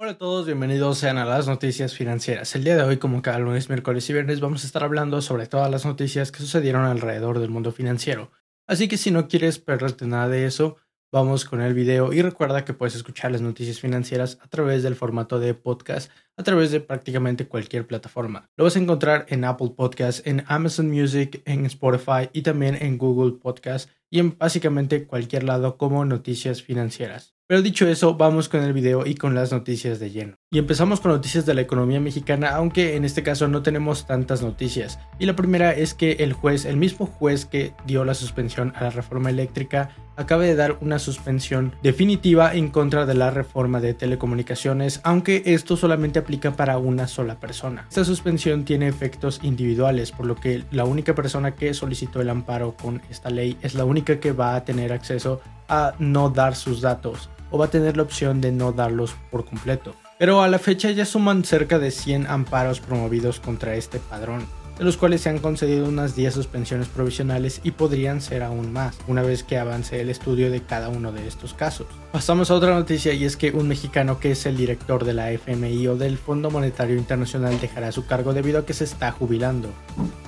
Hola a todos, bienvenidos sean a las noticias financieras. El día de hoy, como cada lunes, miércoles y viernes, vamos a estar hablando sobre todas las noticias que sucedieron alrededor del mundo financiero. Así que si no quieres perderte nada de eso, vamos con el video y recuerda que puedes escuchar las noticias financieras a través del formato de podcast, a través de prácticamente cualquier plataforma. Lo vas a encontrar en Apple Podcast, en Amazon Music, en Spotify y también en Google Podcast y en básicamente cualquier lado como noticias financieras. Pero dicho eso, vamos con el video y con las noticias de lleno. Y empezamos con noticias de la economía mexicana, aunque en este caso no tenemos tantas noticias. Y la primera es que el juez, el mismo juez que dio la suspensión a la reforma eléctrica, acaba de dar una suspensión definitiva en contra de la reforma de telecomunicaciones, aunque esto solamente aplica para una sola persona. Esta suspensión tiene efectos individuales, por lo que la única persona que solicitó el amparo con esta ley es la única que va a tener acceso a no dar sus datos o va a tener la opción de no darlos por completo. Pero a la fecha ya suman cerca de 100 amparos promovidos contra este padrón de los cuales se han concedido unas 10 suspensiones provisionales y podrían ser aún más, una vez que avance el estudio de cada uno de estos casos. Pasamos a otra noticia y es que un mexicano que es el director de la FMI o del Fondo Monetario Internacional dejará su cargo debido a que se está jubilando.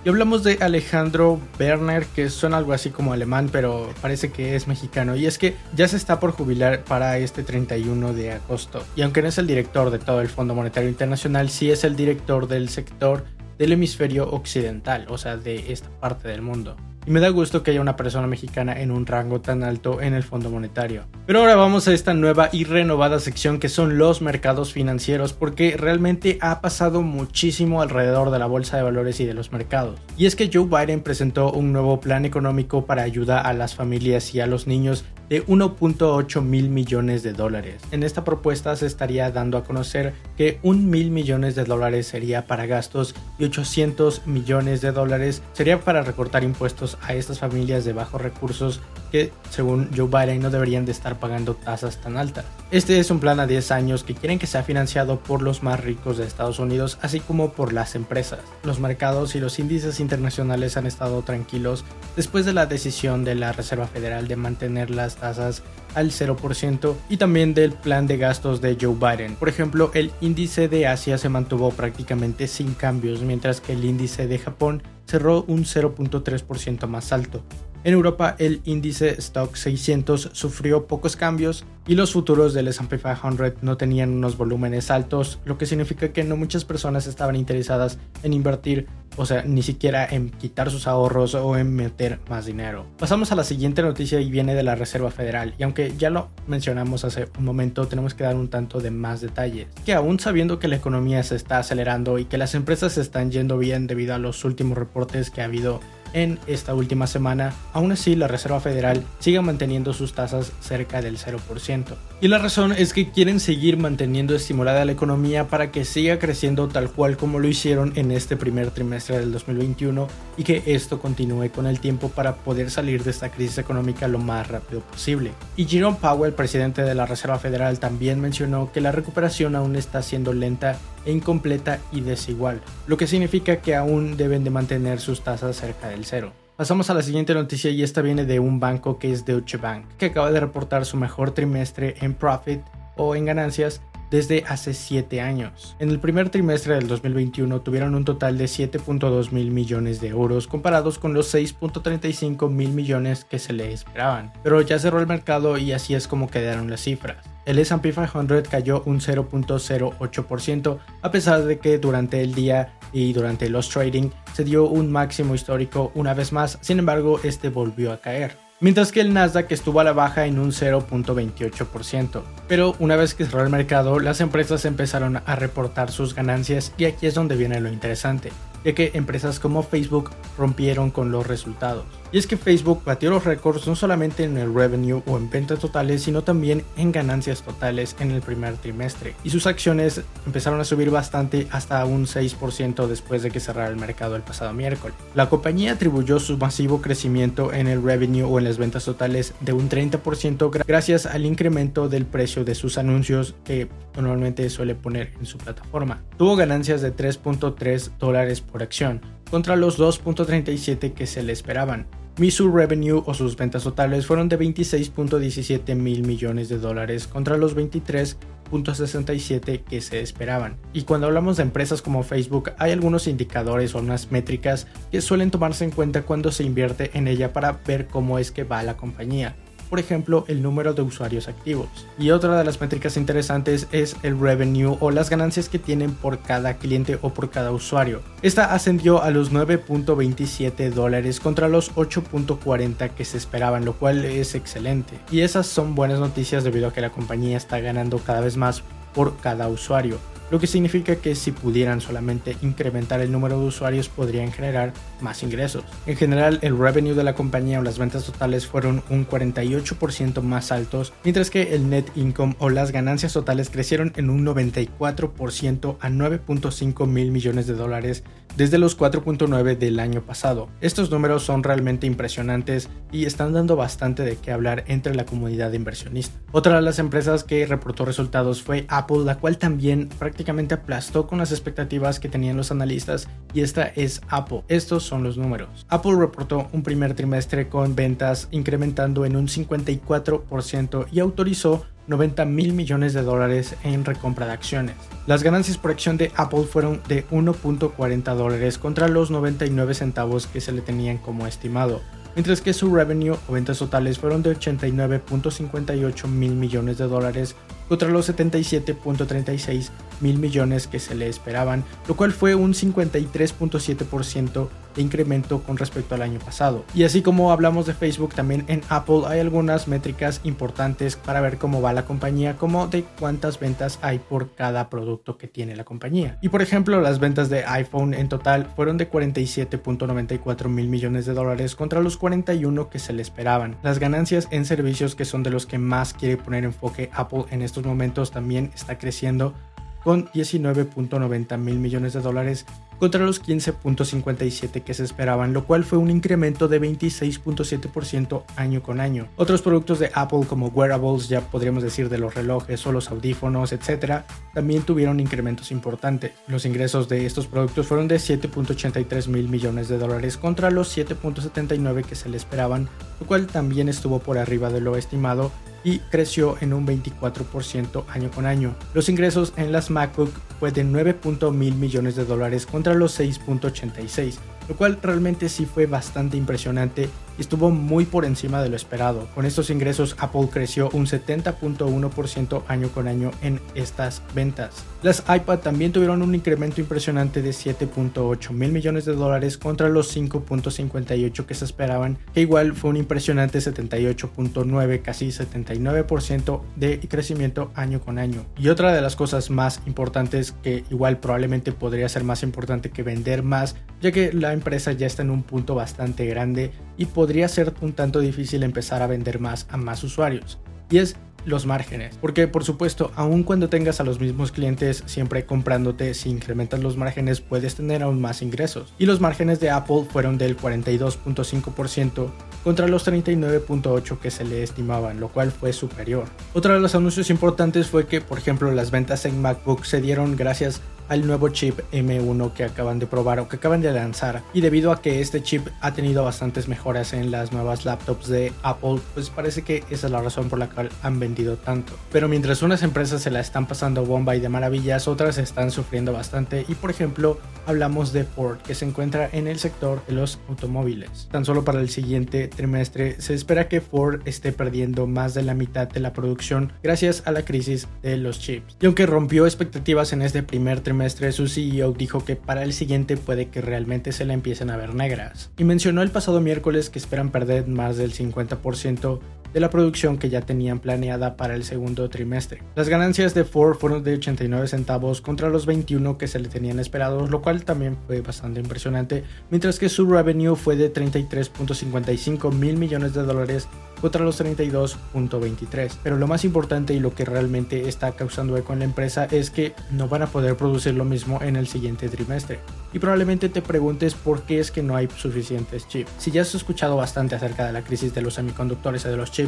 Y hablamos de Alejandro Werner, que suena algo así como alemán, pero parece que es mexicano. Y es que ya se está por jubilar para este 31 de agosto. Y aunque no es el director de todo el Fondo Monetario Internacional, sí es el director del sector del hemisferio occidental, o sea, de esta parte del mundo. Y me da gusto que haya una persona mexicana en un rango tan alto en el Fondo Monetario. Pero ahora vamos a esta nueva y renovada sección que son los mercados financieros, porque realmente ha pasado muchísimo alrededor de la bolsa de valores y de los mercados. Y es que Joe Biden presentó un nuevo plan económico para ayuda a las familias y a los niños de 1.8 mil millones de dólares. En esta propuesta se estaría dando a conocer que un mil millones de dólares sería para gastos y 800 millones de dólares sería para recortar impuestos a estas familias de bajos recursos que según Joe Biden no deberían de estar pagando tasas tan altas. Este es un plan a 10 años que quieren que sea financiado por los más ricos de Estados Unidos así como por las empresas. Los mercados y los índices internacionales han estado tranquilos después de la decisión de la Reserva Federal de mantener las tasas al 0% y también del plan de gastos de Joe Biden. Por ejemplo, el índice de Asia se mantuvo prácticamente sin cambios, mientras que el índice de Japón cerró un 0.3% más alto. En Europa el índice Stock 600 sufrió pocos cambios y los futuros del S&P 500 no tenían unos volúmenes altos, lo que significa que no muchas personas estaban interesadas en invertir, o sea, ni siquiera en quitar sus ahorros o en meter más dinero. Pasamos a la siguiente noticia y viene de la Reserva Federal, y aunque ya lo mencionamos hace un momento, tenemos que dar un tanto de más detalles. Que aún sabiendo que la economía se está acelerando y que las empresas se están yendo bien debido a los últimos reportes que ha habido en esta última semana, aún así la Reserva Federal sigue manteniendo sus tasas cerca del 0%. Y la razón es que quieren seguir manteniendo estimulada la economía para que siga creciendo tal cual como lo hicieron en este primer trimestre del 2021 y que esto continúe con el tiempo para poder salir de esta crisis económica lo más rápido posible. Y Jerome Powell, presidente de la Reserva Federal, también mencionó que la recuperación aún está siendo lenta incompleta y desigual, lo que significa que aún deben de mantener sus tasas cerca del cero. Pasamos a la siguiente noticia y esta viene de un banco que es Deutsche Bank, que acaba de reportar su mejor trimestre en profit o en ganancias desde hace 7 años. En el primer trimestre del 2021 tuvieron un total de 7.2 mil millones de euros comparados con los 6.35 mil millones que se le esperaban. Pero ya cerró el mercado y así es como quedaron las cifras. El S&P 500 cayó un 0.08% a pesar de que durante el día y durante los trading se dio un máximo histórico una vez más, sin embargo este volvió a caer. Mientras que el Nasdaq estuvo a la baja en un 0.28%. Pero una vez que cerró el mercado, las empresas empezaron a reportar sus ganancias y aquí es donde viene lo interesante, ya que empresas como Facebook rompieron con los resultados. Y es que Facebook batió los récords no solamente en el revenue o en ventas totales, sino también en ganancias totales en el primer trimestre. Y sus acciones empezaron a subir bastante hasta un 6% después de que cerrara el mercado el pasado miércoles. La compañía atribuyó su masivo crecimiento en el revenue o en las ventas totales de un 30% gracias al incremento del precio de sus anuncios que normalmente suele poner en su plataforma. Tuvo ganancias de 3.3 dólares por acción contra los 2.37 que se le esperaban. Misu revenue o sus ventas totales fueron de 26.17 mil millones de dólares contra los 23.67 que se esperaban. Y cuando hablamos de empresas como Facebook, hay algunos indicadores o unas métricas que suelen tomarse en cuenta cuando se invierte en ella para ver cómo es que va la compañía por ejemplo, el número de usuarios activos. Y otra de las métricas interesantes es el revenue o las ganancias que tienen por cada cliente o por cada usuario. Esta ascendió a los 9.27 dólares contra los 8.40 que se esperaban, lo cual es excelente. Y esas son buenas noticias debido a que la compañía está ganando cada vez más por cada usuario lo que significa que si pudieran solamente incrementar el número de usuarios podrían generar más ingresos. En general, el revenue de la compañía o las ventas totales fueron un 48% más altos, mientras que el net income o las ganancias totales crecieron en un 94% a 9.5 mil millones de dólares desde los 4.9 del año pasado. Estos números son realmente impresionantes y están dando bastante de qué hablar entre la comunidad de inversionistas. Otra de las empresas que reportó resultados fue Apple, la cual también prácticamente aplastó con las expectativas que tenían los analistas y esta es Apple. Estos son los números. Apple reportó un primer trimestre con ventas incrementando en un 54% y autorizó 90 mil millones de dólares en recompra de acciones. Las ganancias por acción de Apple fueron de 1.40 dólares contra los 99 centavos que se le tenían como estimado, mientras que su revenue o ventas totales fueron de 89.58 mil millones de dólares contra los 77.36 mil millones que se le esperaban, lo cual fue un 53.7% de incremento con respecto al año pasado. Y así como hablamos de Facebook, también en Apple hay algunas métricas importantes para ver cómo va la compañía, como de cuántas ventas hay por cada producto que tiene la compañía. Y por ejemplo, las ventas de iPhone en total fueron de 47.94 mil millones de dólares contra los 41 que se le esperaban. Las ganancias en servicios que son de los que más quiere poner enfoque Apple en estos momentos también está creciendo con 19.90 mil millones de dólares contra los 15.57 que se esperaban, lo cual fue un incremento de 26.7% año con año. Otros productos de Apple como wearables, ya podríamos decir de los relojes o los audífonos, etc., también tuvieron incrementos importantes. Los ingresos de estos productos fueron de 7.83 mil millones de dólares contra los 7.79 que se le esperaban, lo cual también estuvo por arriba de lo estimado y creció en un 24% año con año. Los ingresos en las MacBook fue de 9.1 mil millones de dólares contra los 6.86, lo cual realmente sí fue bastante impresionante estuvo muy por encima de lo esperado. Con estos ingresos, Apple creció un 70.1% año con año en estas ventas. Las iPad también tuvieron un incremento impresionante de 7.8 mil millones de dólares contra los 5.58 que se esperaban, que igual fue un impresionante 78.9, casi 79% de crecimiento año con año. Y otra de las cosas más importantes que igual probablemente podría ser más importante que vender más, ya que la empresa ya está en un punto bastante grande y podría ser un tanto difícil empezar a vender más a más usuarios. Y es los márgenes. Porque por supuesto, aun cuando tengas a los mismos clientes siempre comprándote, si incrementas los márgenes puedes tener aún más ingresos. Y los márgenes de Apple fueron del 42.5% contra los 39.8 que se le estimaban, lo cual fue superior. Otro de los anuncios importantes fue que, por ejemplo, las ventas en MacBook se dieron gracias al nuevo chip M1 que acaban de probar o que acaban de lanzar. Y debido a que este chip ha tenido bastantes mejoras en las nuevas laptops de Apple, pues parece que esa es la razón por la cual han vendido tanto. Pero mientras unas empresas se la están pasando bomba y de maravillas, otras están sufriendo bastante. Y por ejemplo, hablamos de Ford, que se encuentra en el sector de los automóviles. Tan solo para el siguiente trimestre se espera que Ford esté perdiendo más de la mitad de la producción gracias a la crisis de los chips. Y aunque rompió expectativas en este primer trimestre, su CEO dijo que para el siguiente puede que realmente se la empiecen a ver negras. Y mencionó el pasado miércoles que esperan perder más del 50% de la producción que ya tenían planeada para el segundo trimestre. Las ganancias de Ford fueron de 89 centavos contra los 21 que se le tenían esperados, lo cual también fue bastante impresionante, mientras que su revenue fue de 33.55 mil millones de dólares contra los 32.23. Pero lo más importante y lo que realmente está causando eco en la empresa es que no van a poder producir lo mismo en el siguiente trimestre. Y probablemente te preguntes por qué es que no hay suficientes chips. Si ya has escuchado bastante acerca de la crisis de los semiconductores y de los chips,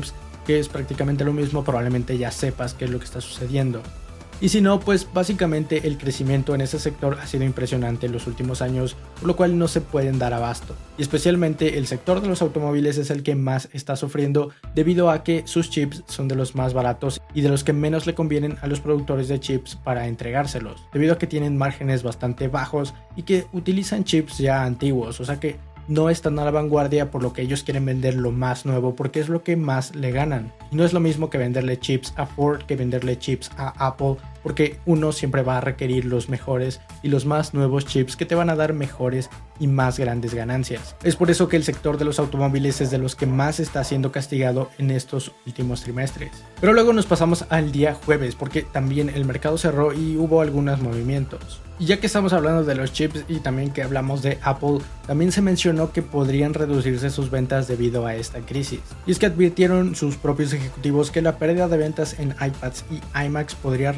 que es prácticamente lo mismo, probablemente ya sepas qué es lo que está sucediendo. Y si no, pues básicamente el crecimiento en ese sector ha sido impresionante en los últimos años, por lo cual no se pueden dar abasto. Y especialmente el sector de los automóviles es el que más está sufriendo debido a que sus chips son de los más baratos y de los que menos le convienen a los productores de chips para entregárselos, debido a que tienen márgenes bastante bajos y que utilizan chips ya antiguos, o sea que no están a la vanguardia por lo que ellos quieren vender lo más nuevo porque es lo que más le ganan. Y no es lo mismo que venderle chips a Ford que venderle chips a Apple porque uno siempre va a requerir los mejores y los más nuevos chips que te van a dar mejores y más grandes ganancias. Es por eso que el sector de los automóviles es de los que más está siendo castigado en estos últimos trimestres. Pero luego nos pasamos al día jueves porque también el mercado cerró y hubo algunos movimientos. Y ya que estamos hablando de los chips y también que hablamos de Apple, también se mencionó que podrían reducirse sus ventas debido a esta crisis. Y es que advirtieron sus propios ejecutivos que la pérdida de ventas en iPads y iMacs podría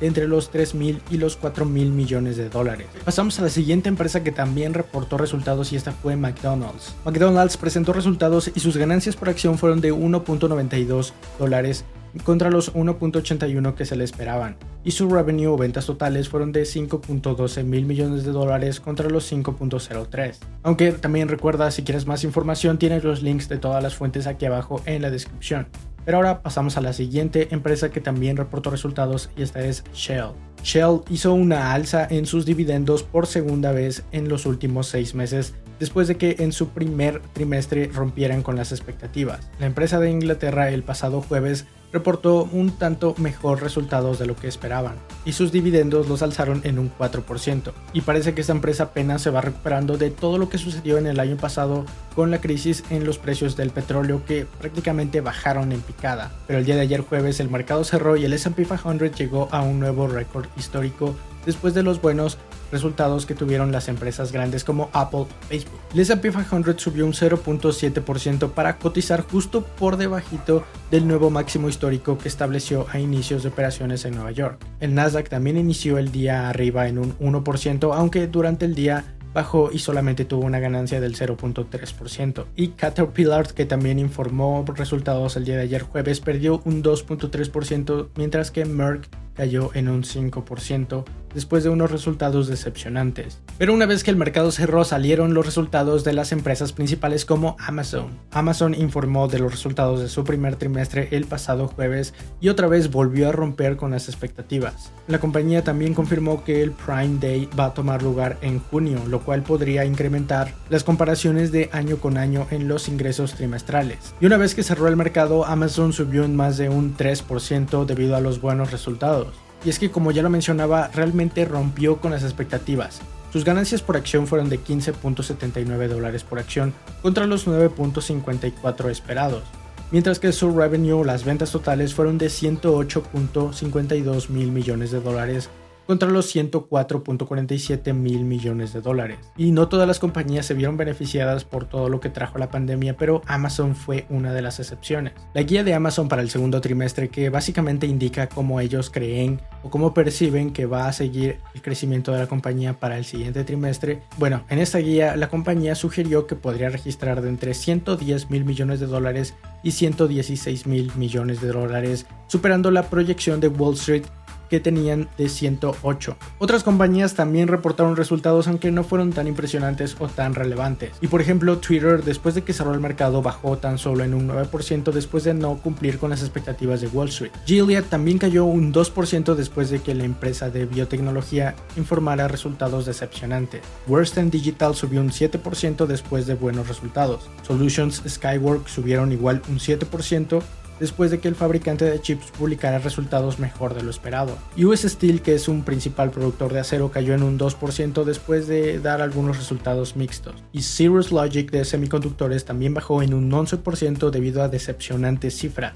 entre los 3.000 y los 4.000 millones de dólares. Pasamos a la siguiente empresa que también reportó resultados y esta fue McDonald's. McDonald's presentó resultados y sus ganancias por acción fueron de 1.92 dólares contra los 1.81 que se le esperaban, y su revenue o ventas totales fueron de 5.12 mil millones de dólares contra los 5.03. Aunque también recuerda, si quieres más información, tienes los links de todas las fuentes aquí abajo en la descripción. Pero ahora pasamos a la siguiente empresa que también reportó resultados y esta es Shell. Shell hizo una alza en sus dividendos por segunda vez en los últimos seis meses después de que en su primer trimestre rompieran con las expectativas. La empresa de Inglaterra el pasado jueves reportó un tanto mejor resultados de lo que esperaban, y sus dividendos los alzaron en un 4%. Y parece que esta empresa apenas se va recuperando de todo lo que sucedió en el año pasado con la crisis en los precios del petróleo que prácticamente bajaron en picada. Pero el día de ayer jueves el mercado cerró y el SP 500 llegó a un nuevo récord histórico después de los buenos resultados que tuvieron las empresas grandes como Apple y Facebook. El S&P 500 subió un 0.7% para cotizar justo por debajito del nuevo máximo histórico que estableció a inicios de operaciones en Nueva York. El Nasdaq también inició el día arriba en un 1%, aunque durante el día bajó y solamente tuvo una ganancia del 0.3%. Y Caterpillar, que también informó resultados el día de ayer jueves, perdió un 2.3%, mientras que Merck cayó en un 5% después de unos resultados decepcionantes. Pero una vez que el mercado cerró salieron los resultados de las empresas principales como Amazon. Amazon informó de los resultados de su primer trimestre el pasado jueves y otra vez volvió a romper con las expectativas. La compañía también confirmó que el Prime Day va a tomar lugar en junio, lo cual podría incrementar las comparaciones de año con año en los ingresos trimestrales. Y una vez que cerró el mercado, Amazon subió en más de un 3% debido a los buenos resultados y es que como ya lo mencionaba, realmente rompió con las expectativas. Sus ganancias por acción fueron de 15.79 dólares por acción contra los 9.54 esperados, mientras que su revenue, las ventas totales, fueron de 108.52 mil millones de dólares contra los 104.47 mil millones de dólares. Y no todas las compañías se vieron beneficiadas por todo lo que trajo la pandemia, pero Amazon fue una de las excepciones. La guía de Amazon para el segundo trimestre que básicamente indica cómo ellos creen o cómo perciben que va a seguir el crecimiento de la compañía para el siguiente trimestre. Bueno, en esta guía la compañía sugirió que podría registrar de entre 110 mil millones de dólares y 116 mil millones de dólares, superando la proyección de Wall Street que tenían de 108. Otras compañías también reportaron resultados aunque no fueron tan impresionantes o tan relevantes. Y por ejemplo, Twitter después de que cerró el mercado bajó tan solo en un 9% después de no cumplir con las expectativas de Wall Street. Gilead también cayó un 2% después de que la empresa de biotecnología informara resultados decepcionantes. Western Digital subió un 7% después de buenos resultados. Solutions Skywork subieron igual un 7% después de que el fabricante de chips publicara resultados mejor de lo esperado. US Steel, que es un principal productor de acero, cayó en un 2% después de dar algunos resultados mixtos. Y Cirrus Logic de semiconductores también bajó en un 11% debido a decepcionantes cifras.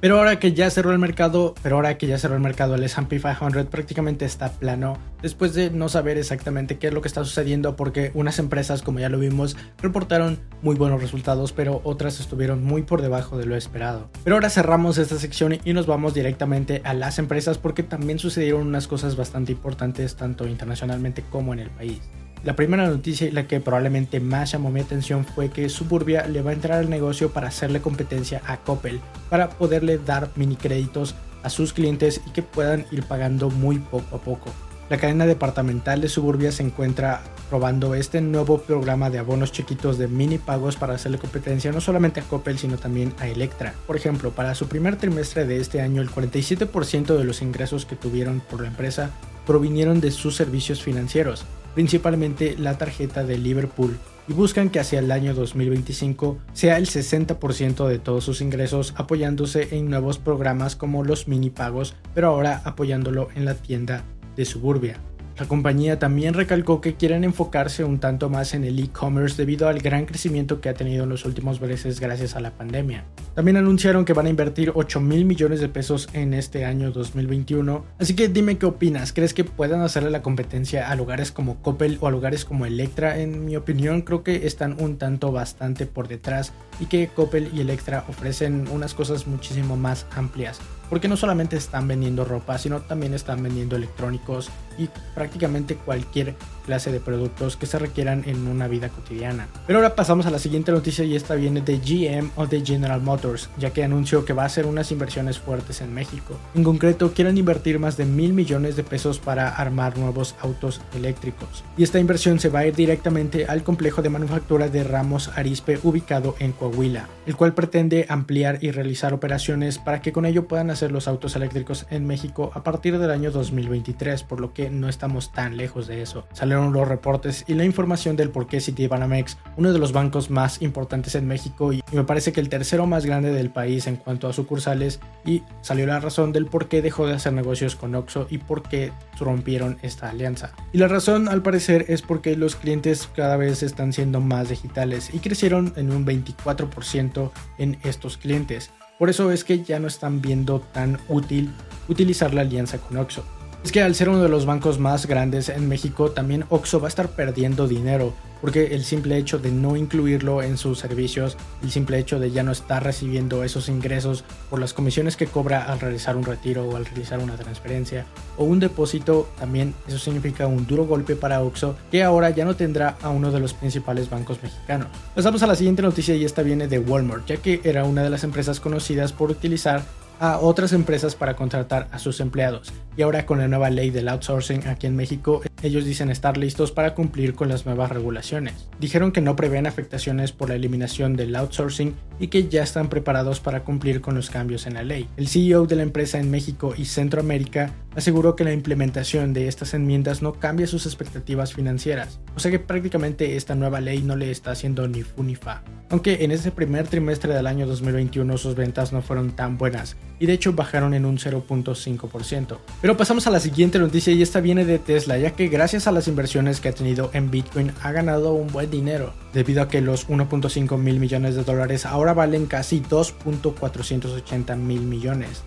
Pero ahora que ya cerró el mercado, pero ahora que ya cerró el mercado, el S&P 500 prácticamente está plano después de no saber exactamente qué es lo que está sucediendo porque unas empresas, como ya lo vimos, reportaron muy buenos resultados, pero otras estuvieron muy por debajo de lo esperado. Pero ahora cerramos esta sección y nos vamos directamente a las empresas porque también sucedieron unas cosas bastante importantes tanto internacionalmente como en el país. La primera noticia y la que probablemente más llamó mi atención fue que Suburbia le va a entrar al negocio para hacerle competencia a Coppel, para poderle dar mini créditos a sus clientes y que puedan ir pagando muy poco a poco. La cadena departamental de Suburbia se encuentra probando este nuevo programa de abonos chiquitos de mini pagos para hacerle competencia no solamente a Coppel sino también a Electra. Por ejemplo, para su primer trimestre de este año el 47% de los ingresos que tuvieron por la empresa provinieron de sus servicios financieros, principalmente la tarjeta de Liverpool, y buscan que hacia el año 2025 sea el 60% de todos sus ingresos apoyándose en nuevos programas como los mini pagos, pero ahora apoyándolo en la tienda de Suburbia. La compañía también recalcó que quieren enfocarse un tanto más en el e-commerce debido al gran crecimiento que ha tenido en los últimos meses gracias a la pandemia. También anunciaron que van a invertir 8 mil millones de pesos en este año 2021. Así que dime qué opinas. ¿Crees que puedan hacerle la competencia a lugares como Coppel o a lugares como Electra? En mi opinión, creo que están un tanto bastante por detrás y que Coppel y Electra ofrecen unas cosas muchísimo más amplias porque no solamente están vendiendo ropa, sino también están vendiendo electrónicos y prácticamente cualquier clase de productos que se requieran en una vida cotidiana. Pero ahora pasamos a la siguiente noticia y esta viene de GM o de General Motors, ya que anunció que va a hacer unas inversiones fuertes en México. En concreto, quieren invertir más de mil millones de pesos para armar nuevos autos eléctricos. Y esta inversión se va a ir directamente al complejo de manufactura de Ramos Arispe ubicado en Coahuila, el cual pretende ampliar y realizar operaciones para que con ello puedan hacer los autos eléctricos en México a partir del año 2023, por lo que no estamos tan lejos de eso los reportes y la información del por qué Citibanamex, uno de los bancos más importantes en México y me parece que el tercero más grande del país en cuanto a sucursales y salió la razón del por qué dejó de hacer negocios con Oxxo y por qué rompieron esta alianza. Y la razón al parecer es porque los clientes cada vez están siendo más digitales y crecieron en un 24% en estos clientes. Por eso es que ya no están viendo tan útil utilizar la alianza con Oxxo. Es que al ser uno de los bancos más grandes en México, también Oxxo va a estar perdiendo dinero, porque el simple hecho de no incluirlo en sus servicios, el simple hecho de ya no estar recibiendo esos ingresos por las comisiones que cobra al realizar un retiro o al realizar una transferencia o un depósito, también eso significa un duro golpe para Oxxo, que ahora ya no tendrá a uno de los principales bancos mexicanos. Pasamos a la siguiente noticia y esta viene de Walmart, ya que era una de las empresas conocidas por utilizar a otras empresas para contratar a sus empleados. Y ahora con la nueva ley del outsourcing aquí en México, ellos dicen estar listos para cumplir con las nuevas regulaciones. Dijeron que no prevén afectaciones por la eliminación del outsourcing y que ya están preparados para cumplir con los cambios en la ley. El CEO de la empresa en México y Centroamérica aseguró que la implementación de estas enmiendas no cambia sus expectativas financieras, o sea que prácticamente esta nueva ley no le está haciendo ni fu ni fa. Aunque en ese primer trimestre del año 2021 sus ventas no fueron tan buenas y de hecho bajaron en un 0.5%. Pero pasamos a la siguiente noticia y esta viene de Tesla, ya que gracias a las inversiones que ha tenido en Bitcoin ha ganado un buen dinero, debido a que los 1.5 mil millones de dólares ahora valen casi 2.480 mil millones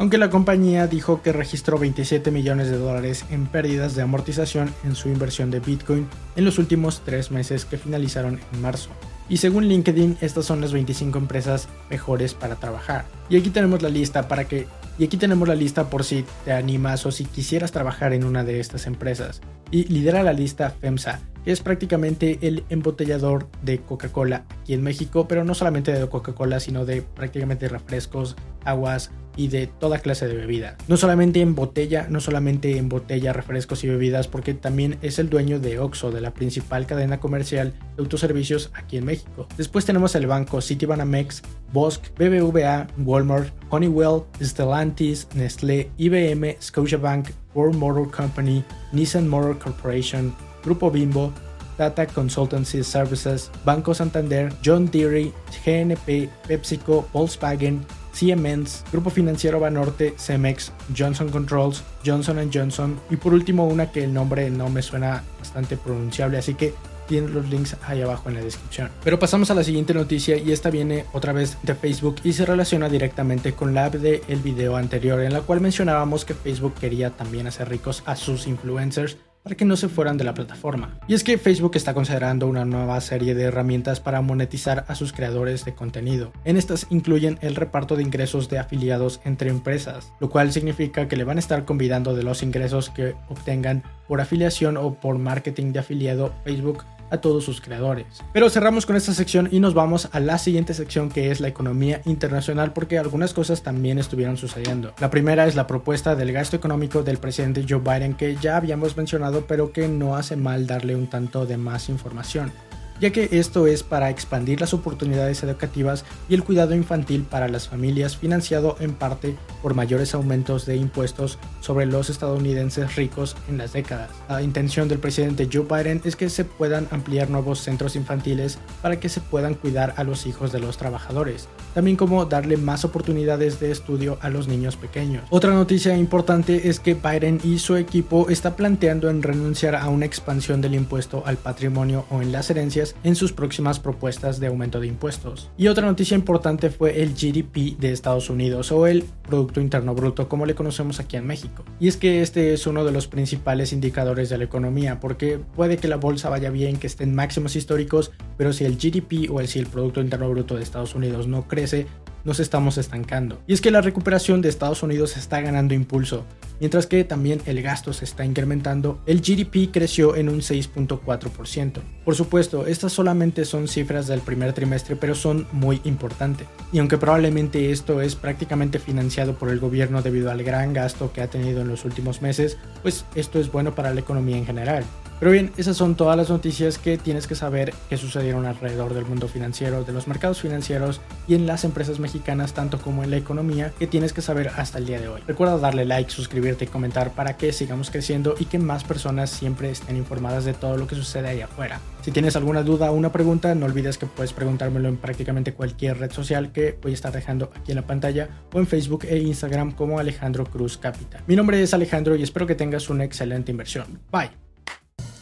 aunque la compañía dijo que registró 27 millones de dólares en pérdidas de amortización en su inversión de Bitcoin en los últimos tres meses que finalizaron en marzo. Y según LinkedIn, estas son las 25 empresas mejores para trabajar. Y aquí tenemos la lista para que y aquí tenemos la lista por si te animas o si quisieras trabajar en una de estas empresas. Y lidera la lista FEMSA, es prácticamente el embotellador de Coca-Cola aquí en México, pero no solamente de Coca-Cola, sino de prácticamente refrescos, aguas, y de toda clase de bebida. No solamente en botella, no solamente en botella, refrescos y bebidas, porque también es el dueño de Oxxo, de la principal cadena comercial de autoservicios aquí en México. Después tenemos el banco Citibanamex, Bosque, BBVA, Walmart, Honeywell, Stellantis, Nestlé, IBM, Scotiabank, Ford Motor Company, Nissan Motor Corporation, Grupo Bimbo, Tata Consultancy Services, Banco Santander, John Deere, GNP, PepsiCo, Volkswagen, Siemens, Grupo Financiero Banorte, Cemex, Johnson Controls, Johnson Johnson y por último una que el nombre no me suena bastante pronunciable, así que tienen los links ahí abajo en la descripción. Pero pasamos a la siguiente noticia y esta viene otra vez de Facebook y se relaciona directamente con la del el video anterior en la cual mencionábamos que Facebook quería también hacer ricos a sus influencers para que no se fueran de la plataforma. Y es que Facebook está considerando una nueva serie de herramientas para monetizar a sus creadores de contenido. En estas incluyen el reparto de ingresos de afiliados entre empresas, lo cual significa que le van a estar convidando de los ingresos que obtengan por afiliación o por marketing de afiliado Facebook a todos sus creadores. Pero cerramos con esta sección y nos vamos a la siguiente sección que es la economía internacional porque algunas cosas también estuvieron sucediendo. La primera es la propuesta del gasto económico del presidente Joe Biden que ya habíamos mencionado pero que no hace mal darle un tanto de más información ya que esto es para expandir las oportunidades educativas y el cuidado infantil para las familias financiado en parte por mayores aumentos de impuestos sobre los estadounidenses ricos en las décadas. La intención del presidente Joe Biden es que se puedan ampliar nuevos centros infantiles para que se puedan cuidar a los hijos de los trabajadores, también como darle más oportunidades de estudio a los niños pequeños. Otra noticia importante es que Biden y su equipo está planteando en renunciar a una expansión del impuesto al patrimonio o en las herencias en sus próximas propuestas de aumento de impuestos. Y otra noticia importante fue el GDP de Estados Unidos o el Producto Interno Bruto como le conocemos aquí en México. Y es que este es uno de los principales indicadores de la economía porque puede que la bolsa vaya bien, que esté en máximos históricos, pero si el GDP o el, si el Producto Interno Bruto de Estados Unidos no crece, nos estamos estancando. Y es que la recuperación de Estados Unidos está ganando impulso, mientras que también el gasto se está incrementando, el GDP creció en un 6.4%. Por supuesto, estas solamente son cifras del primer trimestre, pero son muy importantes. Y aunque probablemente esto es prácticamente financiado por el gobierno debido al gran gasto que ha tenido en los últimos meses, pues esto es bueno para la economía en general. Pero bien, esas son todas las noticias que tienes que saber que sucedieron alrededor del mundo financiero, de los mercados financieros y en las empresas mexicanas, tanto como en la economía, que tienes que saber hasta el día de hoy. Recuerda darle like, suscribirte y comentar para que sigamos creciendo y que más personas siempre estén informadas de todo lo que sucede ahí afuera. Si tienes alguna duda o una pregunta, no olvides que puedes preguntármelo en prácticamente cualquier red social que voy a estar dejando aquí en la pantalla o en Facebook e Instagram como Alejandro Cruz Capital. Mi nombre es Alejandro y espero que tengas una excelente inversión. Bye.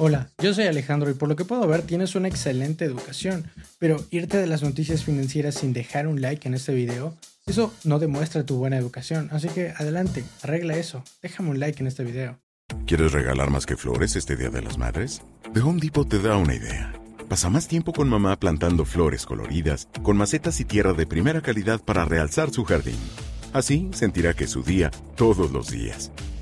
Hola, yo soy Alejandro y por lo que puedo ver tienes una excelente educación, pero irte de las noticias financieras sin dejar un like en este video, eso no demuestra tu buena educación, así que adelante, arregla eso, déjame un like en este video. ¿Quieres regalar más que flores este Día de las Madres? The Home Depot te da una idea. Pasa más tiempo con mamá plantando flores coloridas, con macetas y tierra de primera calidad para realzar su jardín. Así sentirá que es su día todos los días.